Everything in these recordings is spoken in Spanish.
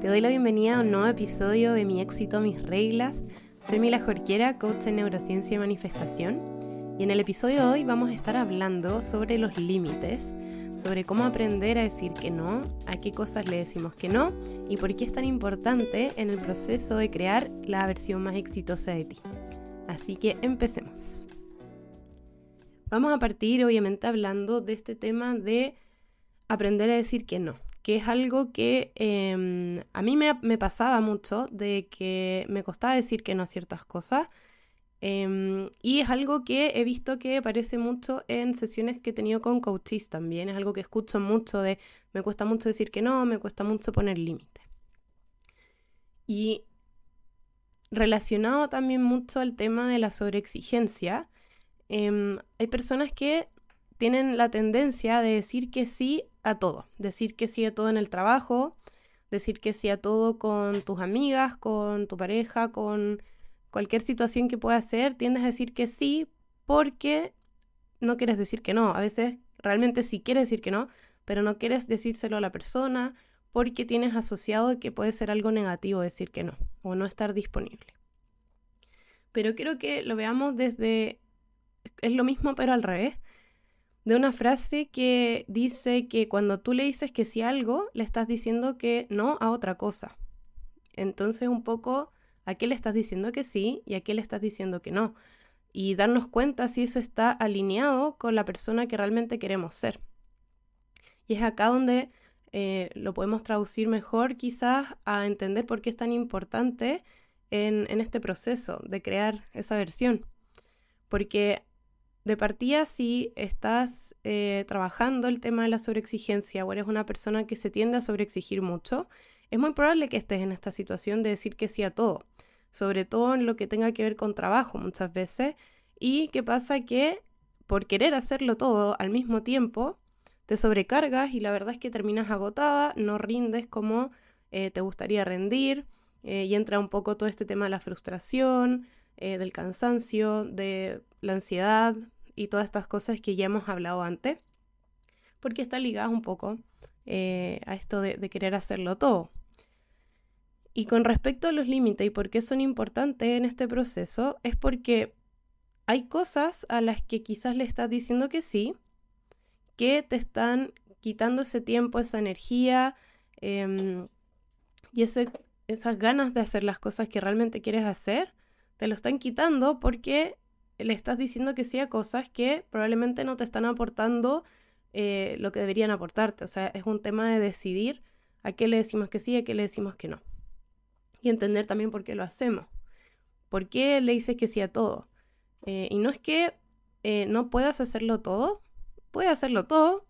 Te doy la bienvenida a un nuevo episodio de Mi éxito, mis reglas. Soy Mila Jorquera, coach en neurociencia y manifestación. Y en el episodio de hoy vamos a estar hablando sobre los límites, sobre cómo aprender a decir que no, a qué cosas le decimos que no y por qué es tan importante en el proceso de crear la versión más exitosa de ti. Así que empecemos. Vamos a partir obviamente hablando de este tema de aprender a decir que no que es algo que em, a mí me, pasaba mucho, de que me costaba decir que no a ciertas cosas. Em, y es algo que he visto que aparece mucho en sesiones que he tenido con coaches también. Es algo que escucho mucho de me cuesta mucho decir que no, me cuesta mucho poner límites. Y relacionado también mucho al tema de la sobreexigencia, em, hay personas que tienen la tendencia de decir que sí a todo, decir que sí a todo en el trabajo, decir que sí a todo con tus amigas, con tu pareja, con cualquier situación que pueda ser, tiendes a decir que sí porque no quieres decir que no. A veces realmente sí quieres decir que no, pero no quieres decírselo a la persona porque tienes asociado que puede ser algo negativo decir que no o no estar disponible. Pero quiero que lo veamos desde... Es lo mismo pero al revés de una frase que dice que cuando tú le dices que sí a algo, le estás diciendo que no a otra cosa. Entonces un poco a qué le estás diciendo que sí y a qué le estás diciendo que no. Y darnos cuenta si eso está alineado con la persona que realmente queremos ser. Y es acá donde eh, lo podemos traducir mejor quizás a entender por qué es tan importante en, en este proceso de crear esa versión. Porque de partida, si estás eh, trabajando el tema de la sobreexigencia o eres una persona que se tiende a sobreexigir mucho, es muy probable que estés en esta situación de decir que sí a todo, sobre todo en lo que tenga que ver con trabajo muchas veces. Y qué pasa que por querer hacerlo todo al mismo tiempo, te sobrecargas y la verdad es que terminas agotada, no rindes como eh, te gustaría rendir eh, y entra un poco todo este tema de la frustración, del cansancio, de la ansiedad, y todas estas cosas que ya hemos hablado antes, porque está ligada un poco eh, a esto de, querer hacerlo todo. Y con respecto a los límites y por qué son importantes en este proceso, es porque hay cosas a las que quizás le estás diciendo que sí, que te están quitando ese tiempo, esa energía em, y ese, esas ganas de hacer las cosas que realmente quieres hacer, te lo están quitando porque le estás diciendo que sí a cosas que probablemente no te están aportando eh, lo que deberían aportarte. O sea, es un tema de decidir a qué le decimos que sí y a qué le decimos que no. Y entender también por qué lo hacemos. ¿Por qué le dices que sí a todo? Eh, y no es que eh, no puedas hacerlo todo, puedes hacerlo todo,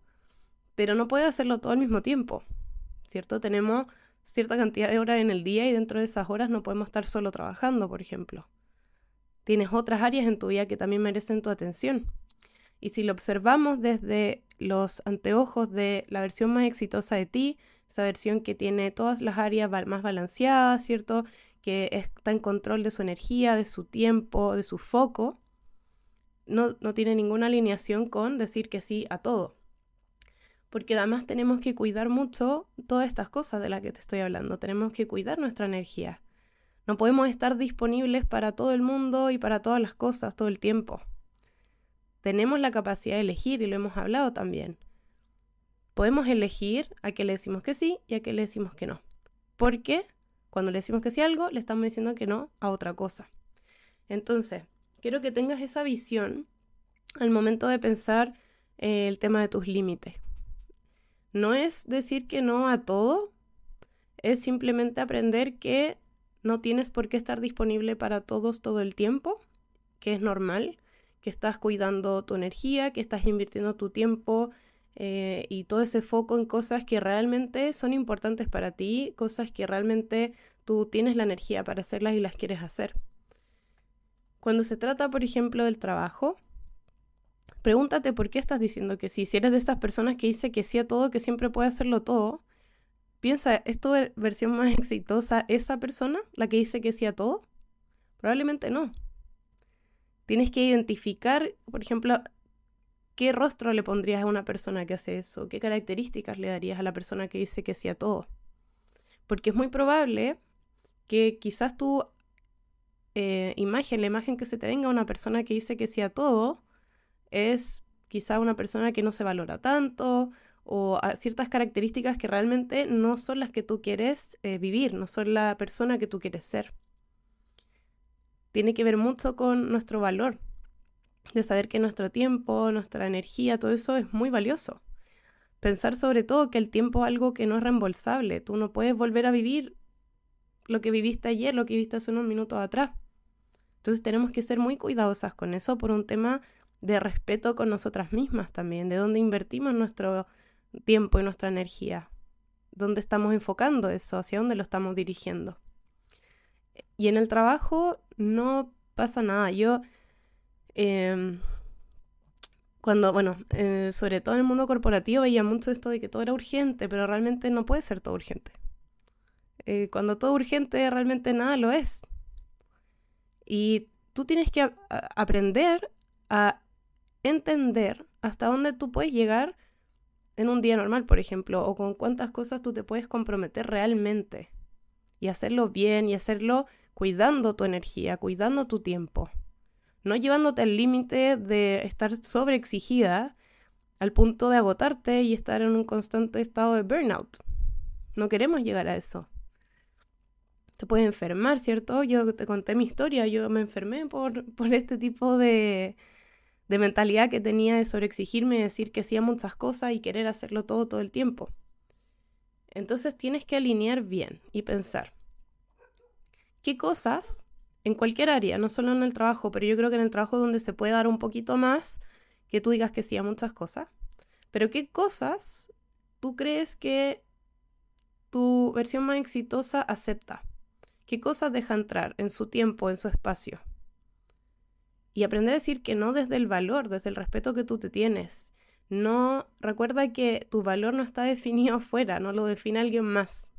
pero no puedes hacerlo todo al mismo tiempo. ¿Cierto? Tenemos cierta cantidad de horas en el día y dentro de esas horas no podemos estar solo trabajando, por ejemplo tienes otras áreas en tu vida que también merecen tu atención. Y si lo observamos desde los anteojos de la versión más exitosa de ti, esa versión que tiene todas las áreas más balanceadas, ¿cierto? Que está en control de su energía, de su tiempo, de su foco, no, no tiene ninguna alineación con decir que sí a todo. Porque además tenemos que cuidar mucho todas estas cosas de las que te estoy hablando. Tenemos que cuidar nuestra energía. No podemos estar disponibles para todo el mundo y para todas las cosas todo el tiempo. Tenemos la capacidad de elegir y lo hemos hablado también. Podemos elegir a qué le decimos que sí y a qué le decimos que no. Porque cuando le decimos que sí a algo, le estamos diciendo que no a otra cosa. Entonces, quiero que tengas esa visión al momento de pensar eh, el tema de tus límites. No es decir que no a todo, es simplemente aprender que no tienes por qué estar disponible para todos todo el tiempo, que es normal, que estás cuidando tu energía, que estás invirtiendo tu tiempo eh, y todo ese foco en cosas que realmente son importantes para ti, cosas que realmente tú tienes la energía para hacerlas y las quieres hacer. Cuando se trata, por ejemplo, del trabajo, pregúntate por qué estás diciendo que sí. Si eres de esas personas que dice que sí a todo, que siempre puede hacerlo todo, Piensa, ¿es tu versión más exitosa esa persona, la que dice que sí a todo? Probablemente no. Tienes que identificar, por ejemplo, qué rostro le pondrías a una persona que hace eso, qué características le darías a la persona que dice que sí a todo. Porque es muy probable que quizás tu eh, imagen, la imagen que se te venga una persona que dice que sí a todo, es quizá una persona que no se valora tanto o ciertas características que realmente no son las que tú quieres eh, vivir, no son la persona que tú quieres ser. Tiene que ver mucho con nuestro valor, de saber que nuestro tiempo, nuestra energía, todo eso es muy valioso. Pensar sobre todo que el tiempo es algo que no es reembolsable. Tú no puedes volver a vivir lo que viviste ayer, lo que viviste hace unos minutos atrás. Entonces tenemos que ser muy cuidadosas con eso por un tema de respeto con nosotras mismas también, de dónde invertimos nuestro tiempo y nuestra energía, dónde estamos enfocando eso, hacia dónde lo estamos dirigiendo. Y en el trabajo no pasa nada. Yo em, cuando, bueno, eh, sobre todo en el mundo corporativo veía mucho esto de que todo era urgente, pero realmente no puede ser todo urgente. Eh, cuando todo urgente realmente nada lo es. Y tú tienes que aprender a entender hasta dónde tú puedes llegar en un día normal, por ejemplo, o con cuántas cosas tú te puedes comprometer realmente. Y hacerlo bien y hacerlo cuidando tu energía, cuidando tu tiempo no llevándote al límite de estar sobreexigida al punto de agotarte y estar en un constante estado de burnout. No queremos llegar a eso. Te puedes enfermar, ¿cierto? Yo te conté mi historia, yo me enfermé por, por este tipo de, de mentalidad que tenía de sobreexigirme, decir que hacía muchas cosas y querer hacerlo todo todo el tiempo. Entonces tienes que alinear bien y pensar, ¿qué cosas en cualquier área, no solo en el trabajo, pero yo creo que en el trabajo donde se puede dar un poquito más, que tú digas que sí a muchas cosas. Pero ¿qué cosas tú crees que tu versión más exitosa acepta? ¿Qué cosas deja entrar en su tiempo, en su espacio? Y aprender a decir que no desde el valor, desde el respeto que tú te tienes. No, recuerda que tu valor no está definido afuera, no lo define alguien más.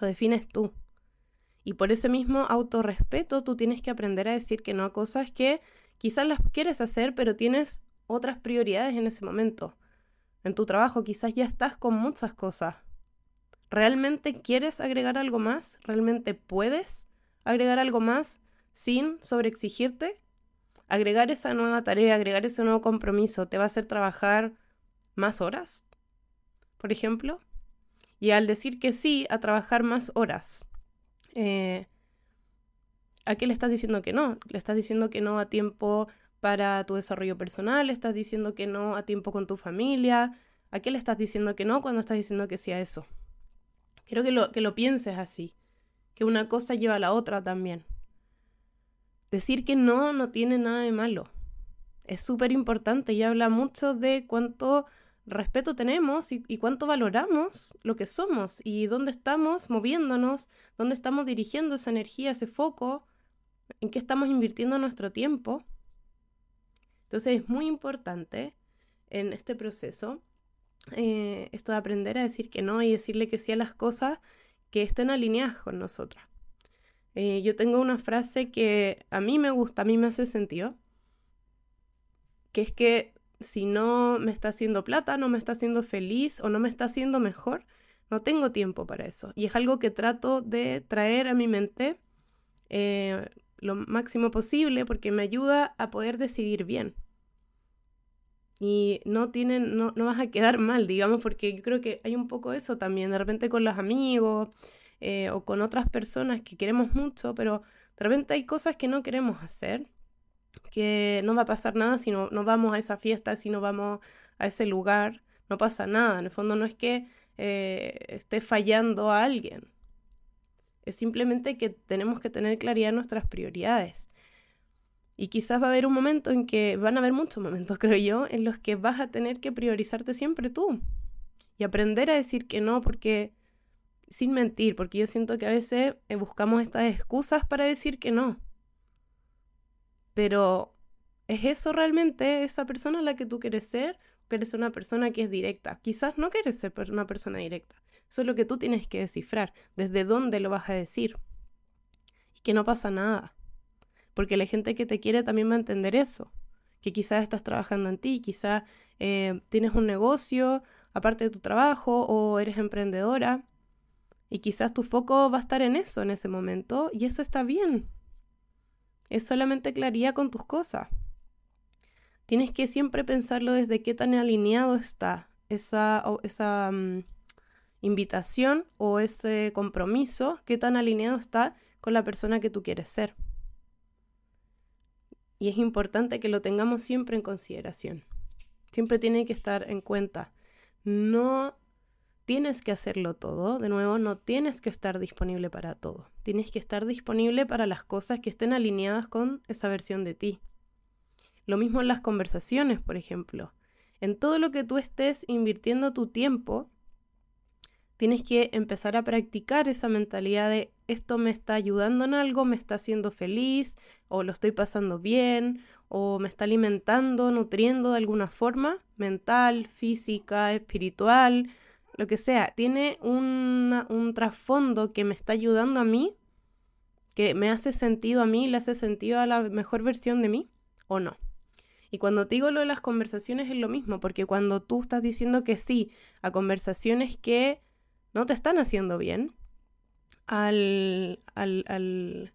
Lo defines tú. Y por ese mismo autorrespeto tú tienes que aprender a decir que no a cosas que quizás las quieres hacer, pero tienes otras prioridades en ese momento. En tu trabajo quizás ya estás con muchas cosas. ¿Realmente quieres agregar algo más? ¿Realmente puedes agregar algo más sin sobreexigirte? Agregar esa nueva tarea, agregar ese nuevo compromiso, ¿te va a hacer trabajar más horas? Por ejemplo. Y al decir que sí a trabajar más horas, eh, ¿a qué le estás diciendo que no? Le estás diciendo que no a tiempo para tu desarrollo personal, le estás diciendo que no a tiempo con tu familia, ¿a qué le estás diciendo que no cuando estás diciendo que sí a eso? Quiero que lo, que lo pienses así, que una cosa lleva a la otra también. Decir que no no tiene nada de malo. Es súper importante y habla mucho de cuánto respeto tenemos y, cuánto valoramos lo que somos y dónde estamos moviéndonos, dónde estamos dirigiendo esa energía, ese foco, en qué estamos invirtiendo nuestro tiempo. Entonces es muy importante en este proceso eh, esto de aprender a decir que no y decirle que sí a las cosas que estén alineadas con nosotras. Eh, yo tengo una frase que a mí me gusta, a mí me hace sentido, que es que si no me está haciendo plata, no me está haciendo feliz o no me está haciendo mejor, no tengo tiempo para eso. Y es algo que trato de traer a mi mente eh, lo máximo posible porque me ayuda a poder decidir bien. Y no tienen, no, no vas a quedar mal, digamos, porque yo creo que hay un poco eso también, de repente con los amigos eh, o con otras personas que queremos mucho, pero de repente hay cosas que no queremos hacer que no va a pasar nada si no, vamos a esa fiesta, si no vamos a ese lugar, no pasa nada. En el fondo no es que eh, esté fallando a alguien, es simplemente que tenemos que tener claridad en nuestras prioridades. Y quizás va a haber un momento en que, van a haber muchos momentos, creo yo, en los que vas a tener que priorizarte siempre tú. Y aprender a decir que no, porque, sin mentir, porque yo siento que a veces eh, buscamos estas excusas para decir que no. Pero, ¿es eso realmente esa persona la que tú quieres ser? ¿O quieres ser una persona que es directa? Quizás no quieres ser una persona directa. Eso es lo que tú tienes que descifrar. ¿Desde dónde lo vas a decir? Y que no pasa nada. Porque la gente que te quiere también va a entender eso. Que quizás estás trabajando en ti, quizás eh, tienes un negocio aparte de tu trabajo o eres emprendedora. Y quizás tu foco va a estar en eso en ese momento y eso está bien. Es solamente claridad con tus cosas. Tienes que siempre pensarlo desde qué tan alineado está esa, esa mm, invitación o ese compromiso, qué tan alineado está con la persona que tú quieres ser. Y es importante que lo tengamos siempre en consideración. Siempre tiene que estar en cuenta. No tienes que hacerlo todo, de nuevo, no tienes que estar disponible para todo. Tienes que estar disponible para las cosas que estén alineadas con esa versión de ti. Lo mismo en las conversaciones, por ejemplo. En todo lo que tú estés invirtiendo tu tiempo, tienes que empezar a practicar esa mentalidad de esto me está ayudando en algo, me está haciendo feliz, o lo estoy pasando bien, o me está alimentando, nutriendo de alguna forma, mental, física, espiritual, lo que sea. Tiene un trasfondo que me está ayudando a mí, que me hace sentido a mí, le hace sentido a la mejor versión de mí, o no. Y cuando te digo lo de las conversaciones es lo mismo, porque cuando tú estás diciendo que sí a conversaciones que no te están haciendo bien, al, al, al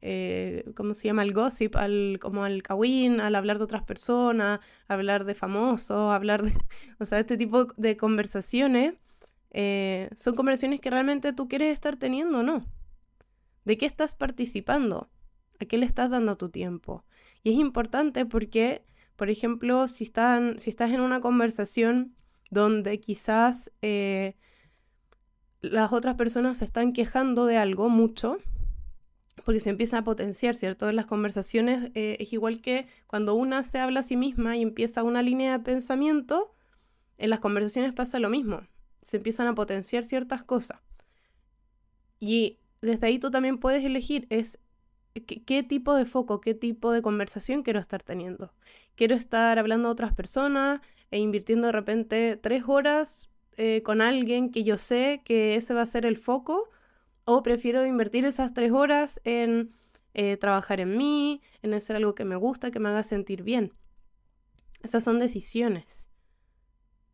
eh, ¿cómo se llama? Al gossip, al, como al kawin, al hablar de otras personas, hablar de famosos, hablar de, o sea, este tipo de conversaciones, eh, son conversaciones que realmente tú quieres estar teniendo o no. ¿De qué estás participando? ¿A qué le estás dando tu tiempo? Y es importante porque por ejemplo, si, estás en una conversación donde quizás eh, las otras personas se están quejando de algo mucho, porque se empieza a potenciar, ¿cierto? Las conversaciones eh, es igual que cuando una se habla a sí misma y empieza una línea de pensamiento, en las conversaciones pasa lo mismo, se empiezan a potenciar ciertas cosas. Y desde ahí tú también puedes elegir, es ¿Qué, tipo de foco, qué tipo de conversación quiero estar teniendo. Quiero estar hablando a otras personas e invirtiendo de repente tres horas eh, con alguien que yo sé que ese va a ser el foco, o prefiero invertir esas tres horas en eh, trabajar en mí, en hacer algo que me gusta, que me haga sentir bien. Esas son decisiones.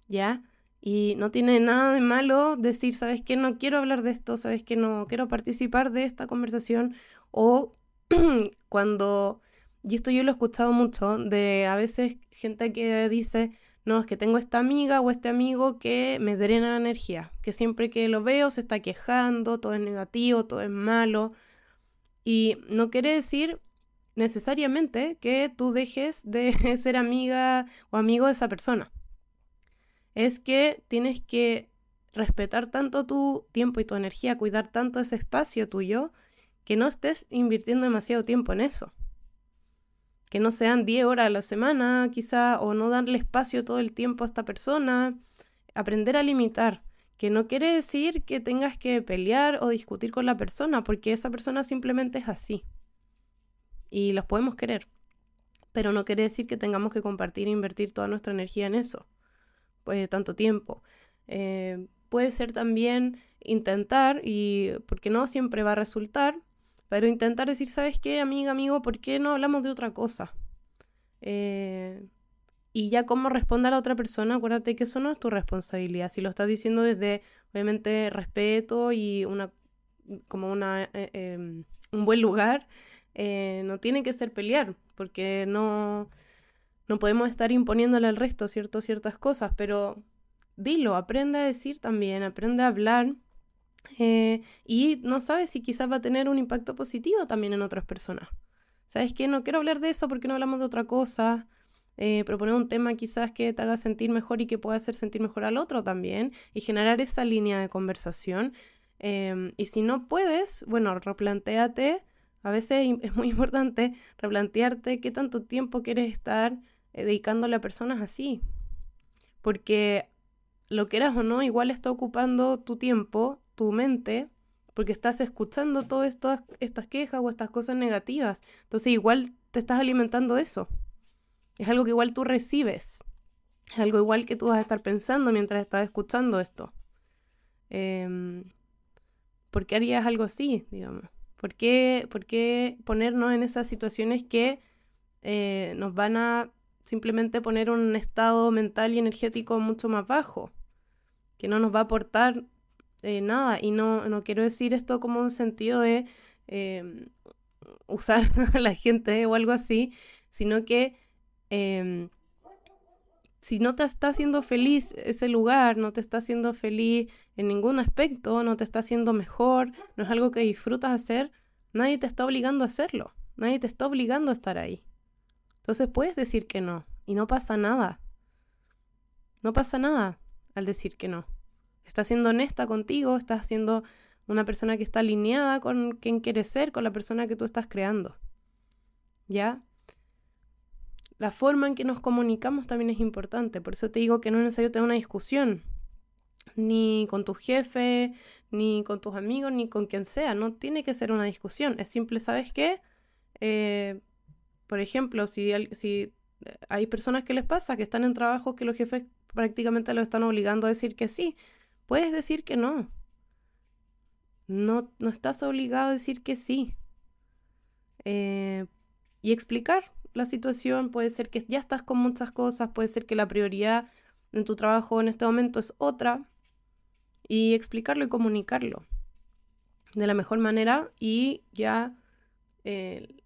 ¿Ya? Y no tiene nada de malo decir, ¿sabes qué? No quiero hablar de esto, ¿sabes qué? No quiero participar de esta conversación o cuando, y esto yo lo he escuchado mucho, de a veces gente que dice, no, es que tengo esta amiga o este amigo que me drena la energía, que siempre que lo veo se está quejando, todo es negativo, todo es malo. Y no quiere decir necesariamente que tú dejes de ser amiga o amigo de esa persona. Es que tienes que respetar tanto tu tiempo y tu energía, cuidar tanto ese espacio tuyo, que no estés invirtiendo demasiado tiempo en eso. Que no sean 10 horas a la semana, quizá, o no darle espacio todo el tiempo a esta persona. Aprender a limitar, que no quiere decir que tengas que pelear o discutir con la persona, porque esa persona simplemente es así. Y los podemos querer. Pero no quiere decir que tengamos que compartir e invertir toda nuestra energía en eso. Pues tanto tiempo. Eh, puede ser también intentar, y porque no siempre va a resultar, pero intentar decir, ¿sabes qué, amiga, amigo? ¿Por qué no hablamos de otra cosa? Eh, y ya cómo responde a la otra persona, acuérdate que eso no es tu responsabilidad. Si lo estás diciendo desde, obviamente, respeto y una como una, eh, em, un buen lugar, eh, no tiene que ser pelear, porque no, no podemos estar imponiéndole al resto cierto, ciertas cosas, pero dilo, aprende a decir también, aprende a hablar eh, y no sabes si quizás va a tener un impacto positivo también en otras personas. ¿Sabes qué? No quiero hablar de eso porque no hablamos de otra cosa. Eh, proponer un tema quizás que te haga sentir mejor y que pueda hacer sentir mejor al otro también y generar esa línea de conversación. Em, y si no puedes, bueno, replantéate. A veces es muy importante replantearte qué tanto tiempo quieres estar eh, dedicándole a personas así. Porque lo quieras o no, igual está ocupando tu tiempo tu mente porque estás escuchando todas estas, quejas o estas cosas negativas. Entonces igual te estás alimentando de eso. Es algo que igual tú recibes. Es algo igual que tú vas a estar pensando mientras estás escuchando esto. Em, ¿Por qué harías algo así, digamos? ¿Por qué, por qué ponernos en esas situaciones que eh, nos van a simplemente poner un estado mental y energético mucho más bajo? Que no nos va a aportar eh, nada, y no, no quiero decir esto como un sentido de em, usar a la gente o algo así, sino que em, si no te está haciendo feliz ese lugar, no te está haciendo feliz en ningún aspecto, no te está haciendo mejor, no es algo que disfrutas hacer, nadie te está obligando a hacerlo, nadie te está obligando a estar ahí. Entonces puedes decir que no y no pasa nada. No pasa nada al decir que no. Estás siendo honesta contigo, estás siendo una persona que está alineada con quien quieres ser, con la persona que tú estás creando. ¿Ya? La forma en que nos comunicamos también es importante. Por eso te digo que no es necesario tener una discusión. Ni con tu jefe, ni con tus amigos, ni con quien sea. No tiene que ser una discusión. Es simple, ¿sabes qué? Eh, por ejemplo, si, si hay personas que les pasa que están en trabajos que los jefes prácticamente lo están obligando a decir que sí, puedes decir que no. No, no estás obligado a decir que sí. Eh, y explicar la situación, puede ser que ya estás con muchas cosas, puede ser que la prioridad en tu trabajo en este momento es otra, y explicarlo y comunicarlo de la mejor manera y ya eh,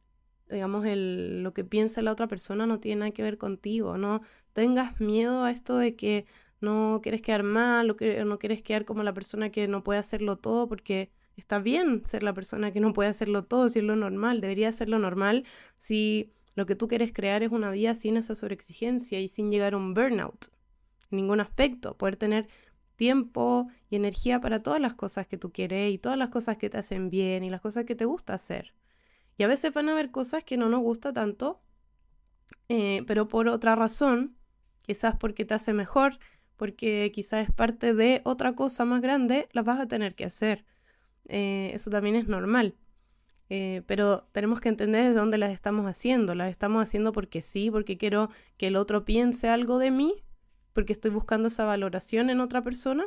digamos, el, lo que piensa la otra persona no tiene nada que ver contigo. No tengas miedo a esto de que no quieres quedar mal no quieres quedar como la persona que no puede hacerlo todo, porque está bien ser la persona que no puede hacerlo todo, si es lo normal. Debería ser lo normal si lo que tú quieres crear es una vida sin esa sobreexigencia y sin llegar a un burnout en ningún aspecto. Poder tener tiempo y energía para todas las cosas que tú quieres y todas las cosas que te hacen bien y las cosas que te gusta hacer. Y a veces van a haber cosas que no nos gusta tanto, eh, pero por otra razón, quizás porque te hace mejor, porque quizás es parte de otra cosa más grande, las vas a tener que hacer. Eh, eso también es normal. Eh, pero tenemos que entender de dónde las estamos haciendo. Las estamos haciendo porque sí, porque quiero que el otro piense algo de mí, porque estoy buscando esa valoración en otra persona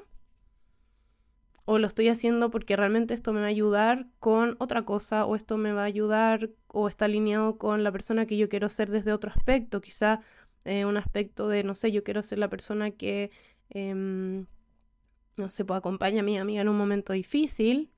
o lo estoy haciendo porque realmente esto me va a ayudar con otra cosa o esto me va a ayudar o está alineado con la persona que yo quiero ser desde otro aspecto, quizá eh, un aspecto de, no sé, yo quiero ser la persona que, em, no sé, pues acompaña a mi amiga en un momento difícil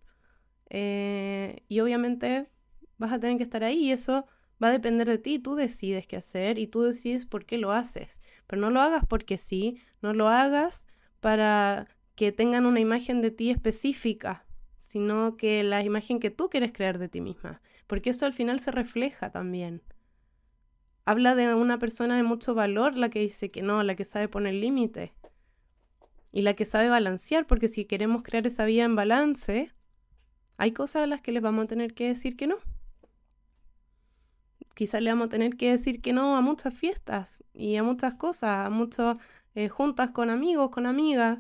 eh, y obviamente vas a tener que estar ahí y eso va a depender de ti, tú decides qué hacer y tú decides por qué lo haces, pero no lo hagas porque sí, no lo hagas para que tengan una imagen de ti específica, sino que la imagen que tú quieres crear de ti misma, porque eso al final se refleja también. Habla de una persona de mucho valor la que dice que no, la que sabe poner límite y la que sabe balancear, porque si queremos crear esa vida en balance, hay cosas a las que les vamos a tener que decir que no. Quizás le vamos a tener que decir que no a muchas fiestas y a muchas cosas, a muchas eh, juntas con amigos, con amigas,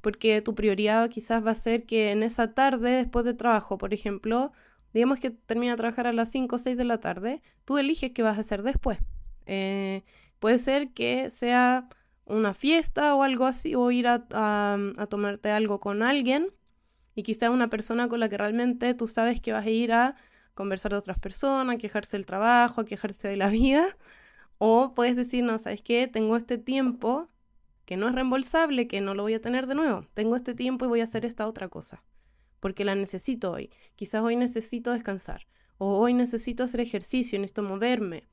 porque tu prioridad quizás va a ser que en esa tarde, después de trabajo, por ejemplo, digamos que termina de trabajar a las 5 o 6 de la tarde, tú eliges qué vas a hacer después. Eh, puede ser que sea una fiesta o algo así, o ir a, a, tomarte algo con alguien, y quizás una persona con la que realmente tú sabes que vas a ir a conversar de otras personas, a quejarse del trabajo, a quejarse de la vida, o puedes decir, no, ¿sabes qué? Tengo este tiempo que no es reembolsable, que no lo voy a tener de nuevo. Tengo este tiempo y voy a hacer esta otra cosa, porque la necesito hoy. Quizás hoy necesito descansar, o hoy necesito hacer ejercicio, necesito moverme,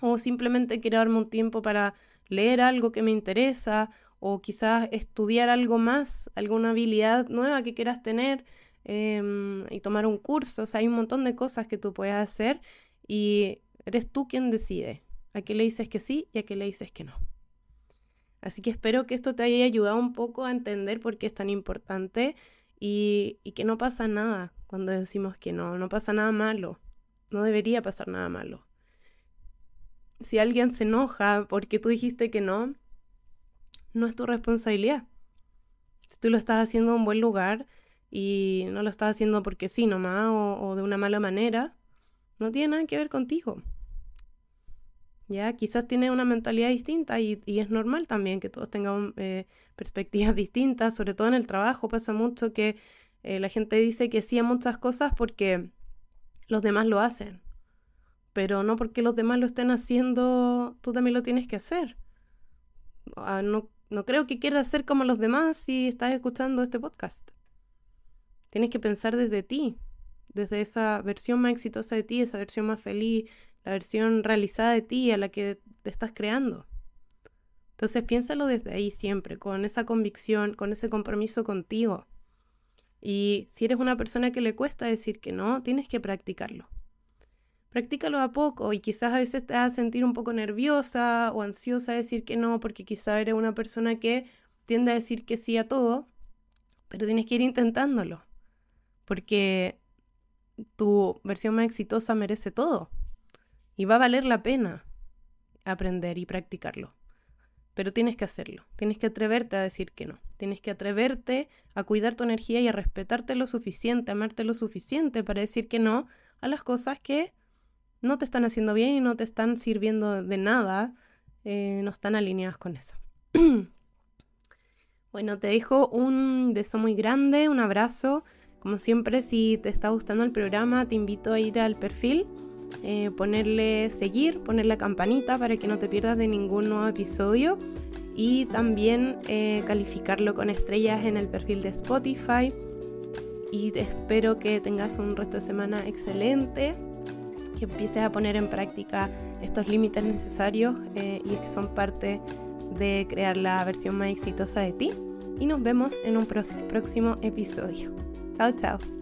o simplemente quiero darme un tiempo para leer algo que me interesa, o quizás estudiar algo más, alguna habilidad nueva que quieras tener em, y tomar un curso. O sea, hay un montón de cosas que tú puedes hacer y eres tú quien decide a qué le dices que sí y a qué le dices que no. Así que espero que esto te haya ayudado un poco a entender por qué es tan importante y, que no pasa nada cuando decimos que no, no pasa nada malo, no debería pasar nada malo. Si alguien se enoja porque tú dijiste que no, no es tu responsabilidad. Si tú lo estás haciendo en un buen lugar y no lo estás haciendo porque sí nomás o de una mala manera, no tiene nada que ver contigo. ¿Ya? Quizás tiene una mentalidad distinta y, es normal también que todos tengan eh, perspectivas distintas, sobre todo en el trabajo pasa mucho que eh, la gente dice que sí a muchas cosas porque los demás lo hacen, pero no porque los demás lo estén haciendo, tú también lo tienes que hacer. Ah, no, no creo que quieras ser como los demás si estás escuchando este podcast. Tienes que pensar desde ti, desde esa versión más exitosa de ti, esa versión más feliz, la versión realizada de ti a la que te estás creando. Entonces piénsalo desde ahí siempre, con esa convicción, con ese compromiso contigo. Y si eres una persona que le cuesta decir que no, tienes que practicarlo. Practícalo a poco y quizás a veces te vas a sentir un poco nerviosa o ansiosa de decir que no, porque quizás eres una persona que tiende a decir que sí a todo, pero tienes que ir intentándolo, porque tu versión más exitosa merece todo y va a valer la pena aprender y practicarlo. Pero tienes que hacerlo, tienes que atreverte a decir que no, tienes que atreverte a cuidar tu energía y a respetarte lo suficiente, amarte lo suficiente para decir que no a las cosas que no te están haciendo bien y no te están sirviendo de nada, eh, no están alineadas con eso. bueno, te dejo un beso muy grande, un abrazo. Como siempre, si te está gustando el programa, te invito a ir al perfil eh, ponerle seguir, poner la campanita para que no te pierdas de ningún nuevo episodio y también eh, calificarlo con estrellas en el perfil de Spotify. Y espero que tengas un resto de semana excelente, que empieces a poner en práctica estos límites necesarios eh, y que son parte de crear la versión más exitosa de ti. Y nos vemos en un próximo episodio. Chao, chao.